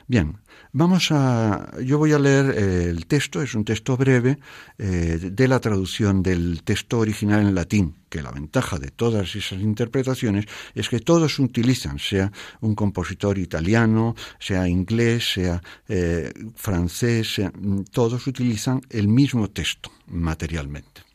Bien, Vamos a, yo voy a leer eh, el texto, es un texto breve eh, de la traducción del texto original en latín, que la ventaja de todas esas interpretaciones es que todos utilizan, sea un compositor italiano, sea inglés, sea eh, francés, todos utilizan el mismo texto materialmente.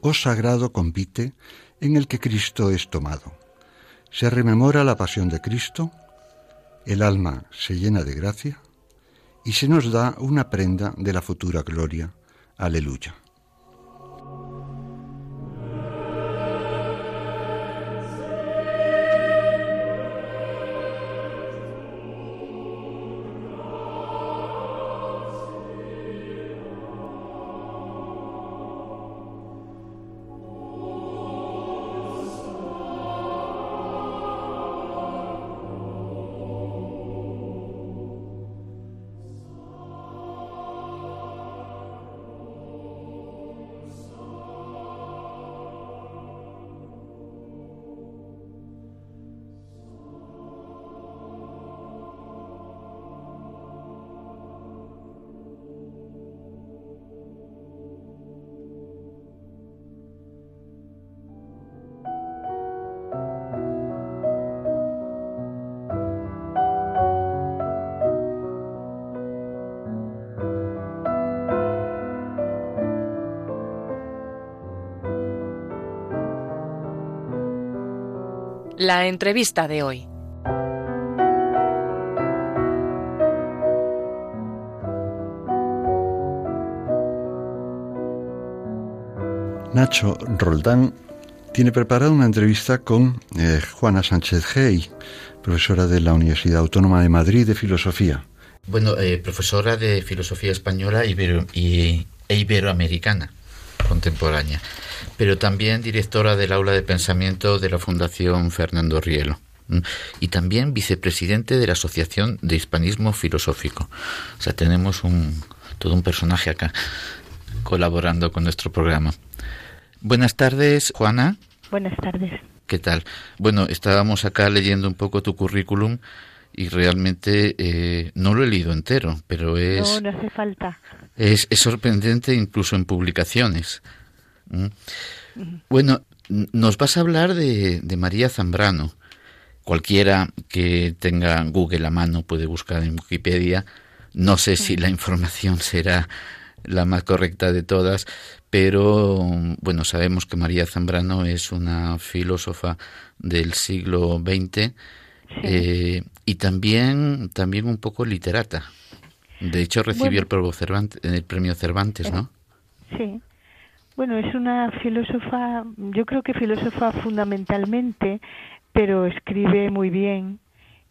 O sagrado convite en el que Cristo es tomado. Se rememora la pasión de Cristo, el alma se llena de gracia y se nos da una prenda de la futura gloria. Aleluya. La entrevista de hoy. Nacho Roldán tiene preparada una entrevista con eh, Juana Sánchez Gey, profesora de la Universidad Autónoma de Madrid de Filosofía. Bueno, eh, profesora de Filosofía Española y, e Iberoamericana contemporánea pero también directora del aula de pensamiento de la Fundación Fernando Rielo y también vicepresidente de la Asociación de Hispanismo Filosófico. O sea, tenemos un, todo un personaje acá colaborando con nuestro programa. Buenas tardes, Juana. Buenas tardes. ¿Qué tal? Bueno, estábamos acá leyendo un poco tu currículum y realmente eh, no lo he leído entero, pero es... No, no hace falta. Es, es sorprendente incluso en publicaciones. Bueno, nos vas a hablar de, María Zambrano. Cualquiera que tenga Google a mano puede buscar en Wikipedia. No sé si la información [LAUGHS] será la más correcta de todas, pero bueno, sabemos que María Zambrano es una filósofa del siglo XX eh, y también, también un poco literata. De hecho, recibió el, el premio Cervantes, ¿no? Sí. Bueno, es una filósofa, yo creo que filósofa fundamentalmente, pero escribe muy bien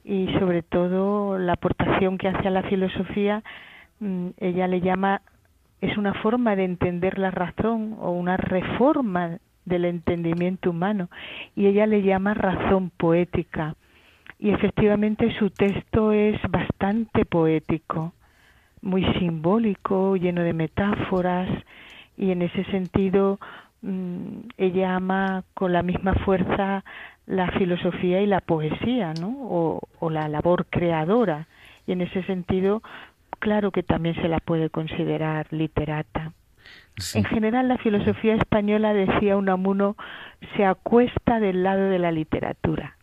y sobre todo la aportación que hace a la filosofía, mm, ella le llama, es una forma de entender la razón o una reforma del entendimiento humano y ella le llama razón poética. Y efectivamente su texto es bastante poético, muy simbólico, lleno de metáforas y en ese sentido mm, ella ama con la misma fuerza la filosofía y la poesía, ¿no? O, o la labor creadora y en ese sentido claro que también se la puede considerar literata. En general, la filosofía española, decía Unamuno, se acuesta del lado de la literatura.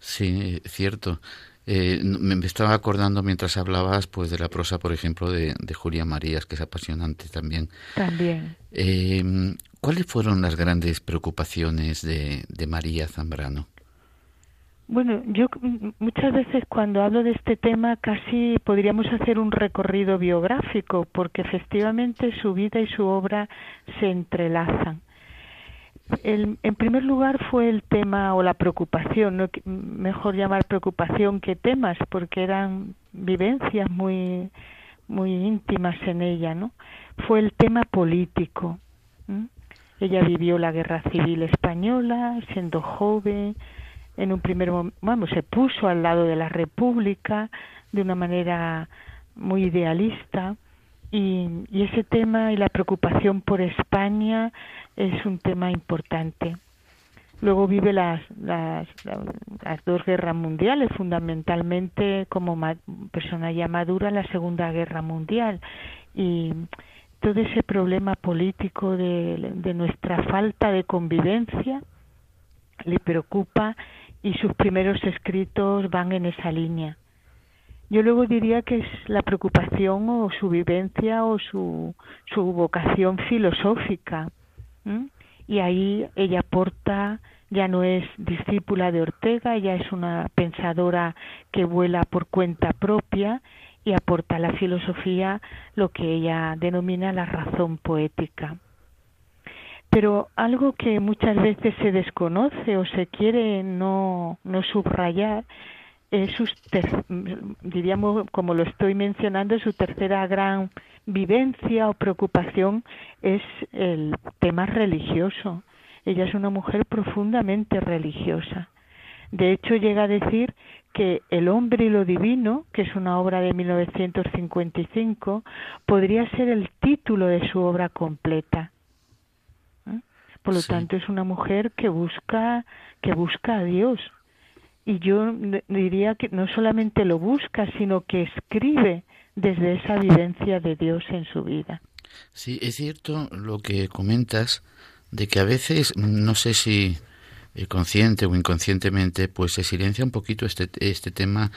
Sí, cierto. Eh, me estaba acordando mientras hablabas pues de la prosa, por ejemplo, de, Julia Marías, que es apasionante también. También. Eh, ¿Cuáles fueron las grandes preocupaciones de, de María Zambrano? Bueno, yo muchas veces cuando hablo de este tema casi podríamos hacer un recorrido biográfico porque efectivamente su vida y su obra se entrelazan. El, en primer lugar fue el tema o la preocupación, no, mejor llamar preocupación que temas porque eran vivencias muy muy íntimas en ella, ¿no? Fue el tema político. Ella vivió la guerra civil española siendo joven, en un primer momento, vamos, se puso al lado de la República de una manera muy idealista y, ese tema y la preocupación por España es un tema importante. Luego vive las, las, las dos guerras mundiales, fundamentalmente como persona ya madura la Segunda Guerra Mundial y todo ese problema político de, de nuestra falta de convivencia le preocupa y sus primeros escritos van en esa línea. Yo luego diría que es la preocupación o su vivencia o su, su vocación filosófica. Y ahí ella aporta, ya no es discípula de Ortega, ella es una pensadora que vuela por cuenta propia y aporta a la filosofía lo que ella denomina la razón poética. Pero algo que muchas veces se desconoce o se quiere no, no subrayar es su, diríamos, como lo estoy mencionando, su tercera gran vivencia o preocupación es el tema religioso. Ella es una mujer profundamente religiosa. De hecho, llega a decir que El hombre y lo divino, que es una obra de 1955, podría ser el título de su obra completa. Por lo tanto, es una mujer que busca, que busca a Dios. Y yo diría que no solamente lo busca, sino que escribe desde esa vivencia de Dios en su vida. Sí, es cierto lo que comentas de que a veces, no sé si eh, consciente o inconscientemente, pues se silencia un poquito este, este tema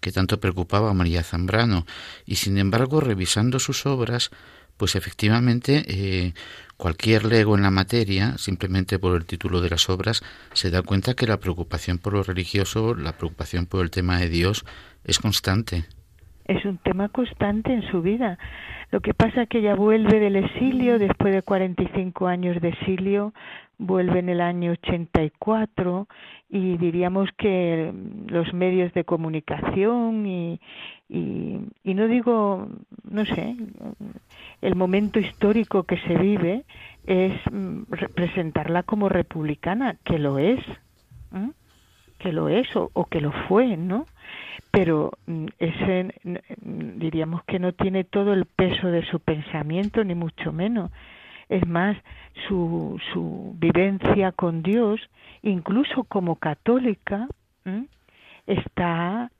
que tanto preocupaba a María Zambrano. Y sin embargo, revisando sus obras, pues efectivamente eh, cualquier lego en la materia, simplemente por el título de las obras, se da cuenta que la preocupación por lo religioso, la preocupación por el tema de Dios es constante. Es un tema constante en su vida. Lo que pasa es que ella vuelve del exilio, después de 45 años de exilio, vuelve en el año 84 y diríamos que los medios de comunicación y, y, y no digo, no sé, el momento histórico que se vive es mm, presentarla como republicana, que lo es, que lo es o, o, que lo fue, ¿no? Pero mm, ese, diríamos que no tiene todo el peso de su pensamiento, ni mucho menos. Es más, su, su vivencia con Dios, incluso como católica, está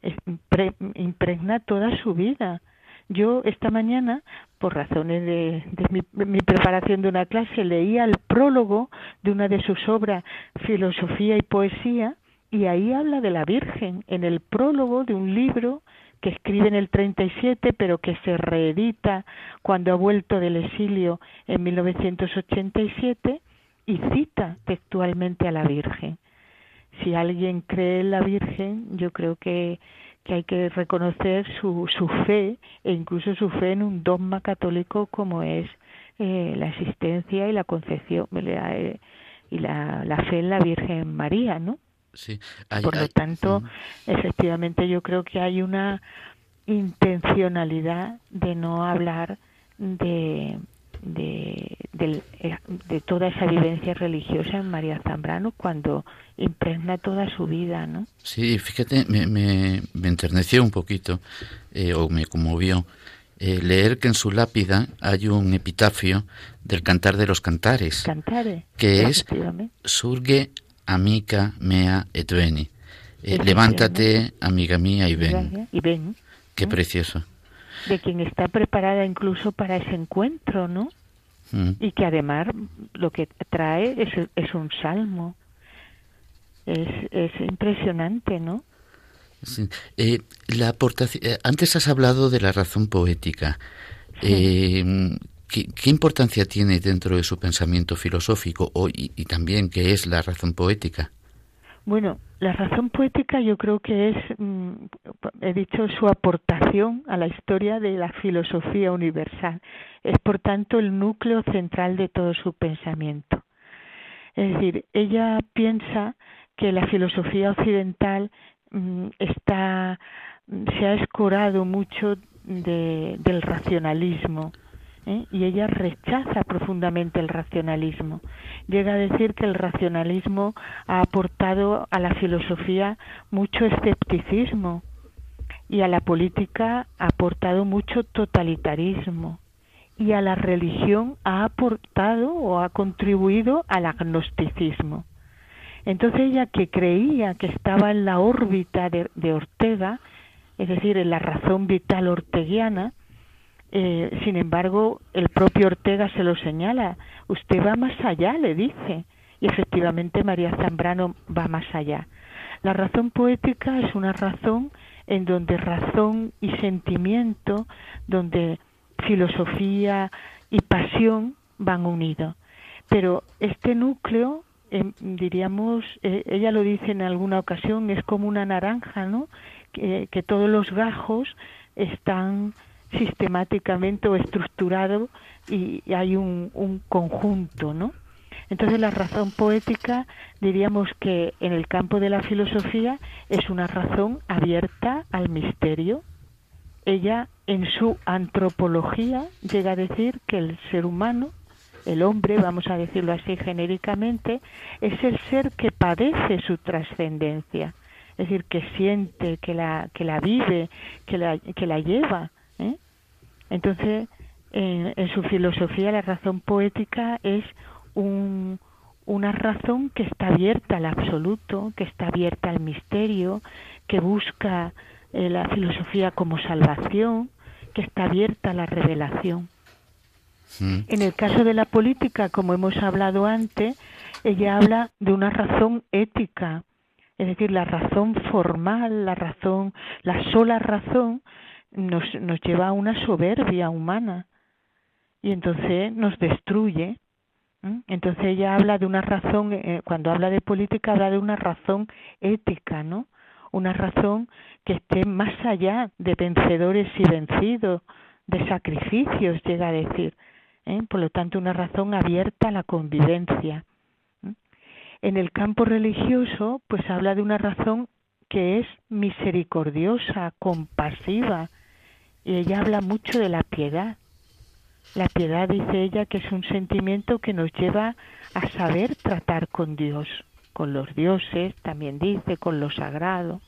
impregna toda su vida. Yo esta mañana, por razones de, mi, mi, preparación de una clase, leía el prólogo de una de sus obras, Filosofía y Poesía, y ahí habla de la Virgen, en el prólogo de un libro que escribe en el 37, pero que se reedita cuando ha vuelto del exilio en 1987 y cita textualmente a la Virgen. Si alguien cree en la Virgen, yo creo que, hay que reconocer su, su fe e incluso su fe en un dogma católico como es eh, la existencia y la concepción eh, y la, la fe en la Virgen María, ¿no? Por lo tanto, efectivamente yo creo que hay una intencionalidad de no hablar de, de, eh, de, toda esa vivencia religiosa en María Zambrano cuando impregna toda su vida, ¿no? Sí, fíjate, me, me, enterneció un poquito, eh, o me conmovió, eh, leer que en su lápida hay un epitafio del Cantar de los Cantares, que es Surge amica mea et veni. levántate, amiga mía, y ven. Y ven. Qué precioso de quien está preparada incluso para ese encuentro, ¿no? Mm. Y que además lo que trae es, es un salmo. Es, es impresionante, ¿no? Eh, la aportación, eh, antes has hablado de la razón poética. Eh, ¿qué, importancia tiene dentro de su pensamiento filosófico y, y, también qué es la razón poética? Bueno, la razón poética yo creo que es, mm, he dicho, su aportación a la historia de la filosofía universal. Es, por tanto, el núcleo central de todo su pensamiento. Es decir, ella piensa que la filosofía occidental mm, está, se ha escorado mucho del racionalismo ¿eh? y ella rechaza profundamente el racionalismo. Llega a decir que el racionalismo ha aportado a la filosofía mucho escepticismo y a la política ha aportado mucho totalitarismo y a la religión ha aportado o ha contribuido al agnosticismo. Entonces ella que creía que estaba en la órbita de, de Ortega, es decir, en la razón vital orteguiana, eh, sin embargo, el propio Ortega se lo señala. Usted va más allá, le dice. Y efectivamente María Zambrano va más allá. La razón poética es una razón en donde razón y sentimiento, donde filosofía y pasión van unidos. Pero este núcleo, em, diríamos, eh, ella lo dice en alguna ocasión, es como una naranja, ¿no? Que, que todos los gajos están sistemáticamente o estructurado y, hay un, un conjunto, ¿no? Entonces la razón poética diríamos que en el campo de la filosofía es una razón abierta al misterio. Ella en su antropología llega a decir que el ser humano, el hombre, vamos a decirlo así genéricamente, es el ser que padece su trascendencia, es decir, que siente, que la, que la vive, que la, que la lleva. ¿Eh? Entonces, en, su filosofía la razón poética es una razón que está abierta al absoluto, que está abierta al misterio, que busca eh, la filosofía como salvación, que está abierta a la revelación. Mm. En el caso de la política, como hemos hablado antes, ella habla de una razón ética, es decir, la razón formal, la razón, la sola razón nos, nos lleva a una soberbia humana y entonces nos destruye. Entonces ella habla de una razón, eh, cuando habla de política, habla de una razón ética, ¿no? Una razón que esté más allá de vencedores y vencidos, de sacrificios, llega a decir. ¿eh? Por lo tanto, una razón abierta a la convivencia. En el campo religioso, pues habla de una razón que es misericordiosa, compasiva, y ella habla mucho de la piedad. La piedad, dice ella, que es un sentimiento que nos lleva a saber tratar con Dios, con los dioses, también dice, con lo sagrado.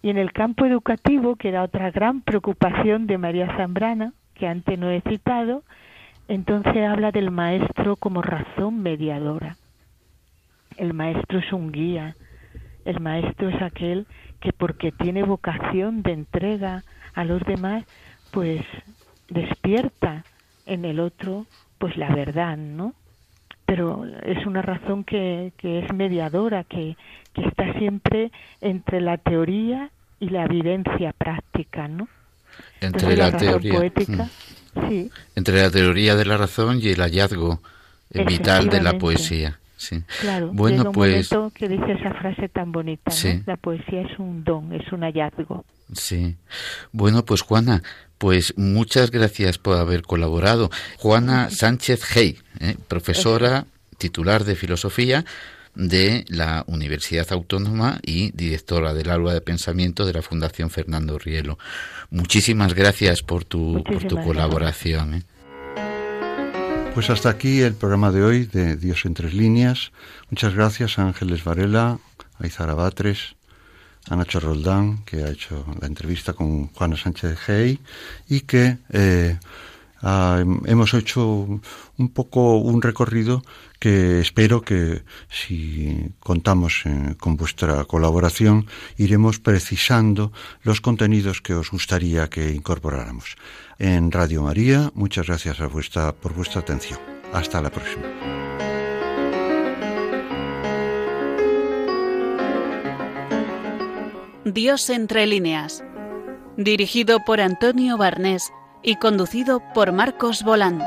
Y en el campo educativo, que era otra gran preocupación de María Zambrana, que antes no he citado, entonces habla del maestro como razón mediadora. El maestro es un guía, el maestro es aquel que porque tiene vocación de entrega, a los demás, pues despierta en el otro pues la verdad, ¿no? Pero es una razón que, que es mediadora, que, que está siempre entre la teoría y la vivencia práctica, ¿no? Entre la, teoría poética, mm. sí. Entre la teoría de la razón y el hallazgo vital de la poesía. Sí. Claro, bueno, pues que dice esa frase tan bonita, La poesía es un don, es un hallazgo. Sí. Bueno, pues Juana, pues muchas gracias por haber colaborado. Juana Sánchez Hey, ¿eh? profesora titular de filosofía de la Universidad Autónoma y directora del aula de pensamiento de la Fundación Fernando Rielo. Muchísimas gracias por tu, por tu colaboración. ¿eh? Pues hasta aquí el programa de hoy de Dios en tres líneas. Muchas gracias a Ángeles Varela, a Izara Batres, a Nacho Roldán, que ha hecho la entrevista con Juana Sánchez Gey y que eh, hemos hecho un poco un recorrido que espero que si contamos eh, con vuestra colaboración iremos precisando los contenidos que os gustaría que incorporáramos. En Radio María, muchas gracias a vuestra, por vuestra atención. Hasta la próxima. Dios entre líneas. Dirigido por Antonio Barnés y conducido por Marcos Bolán.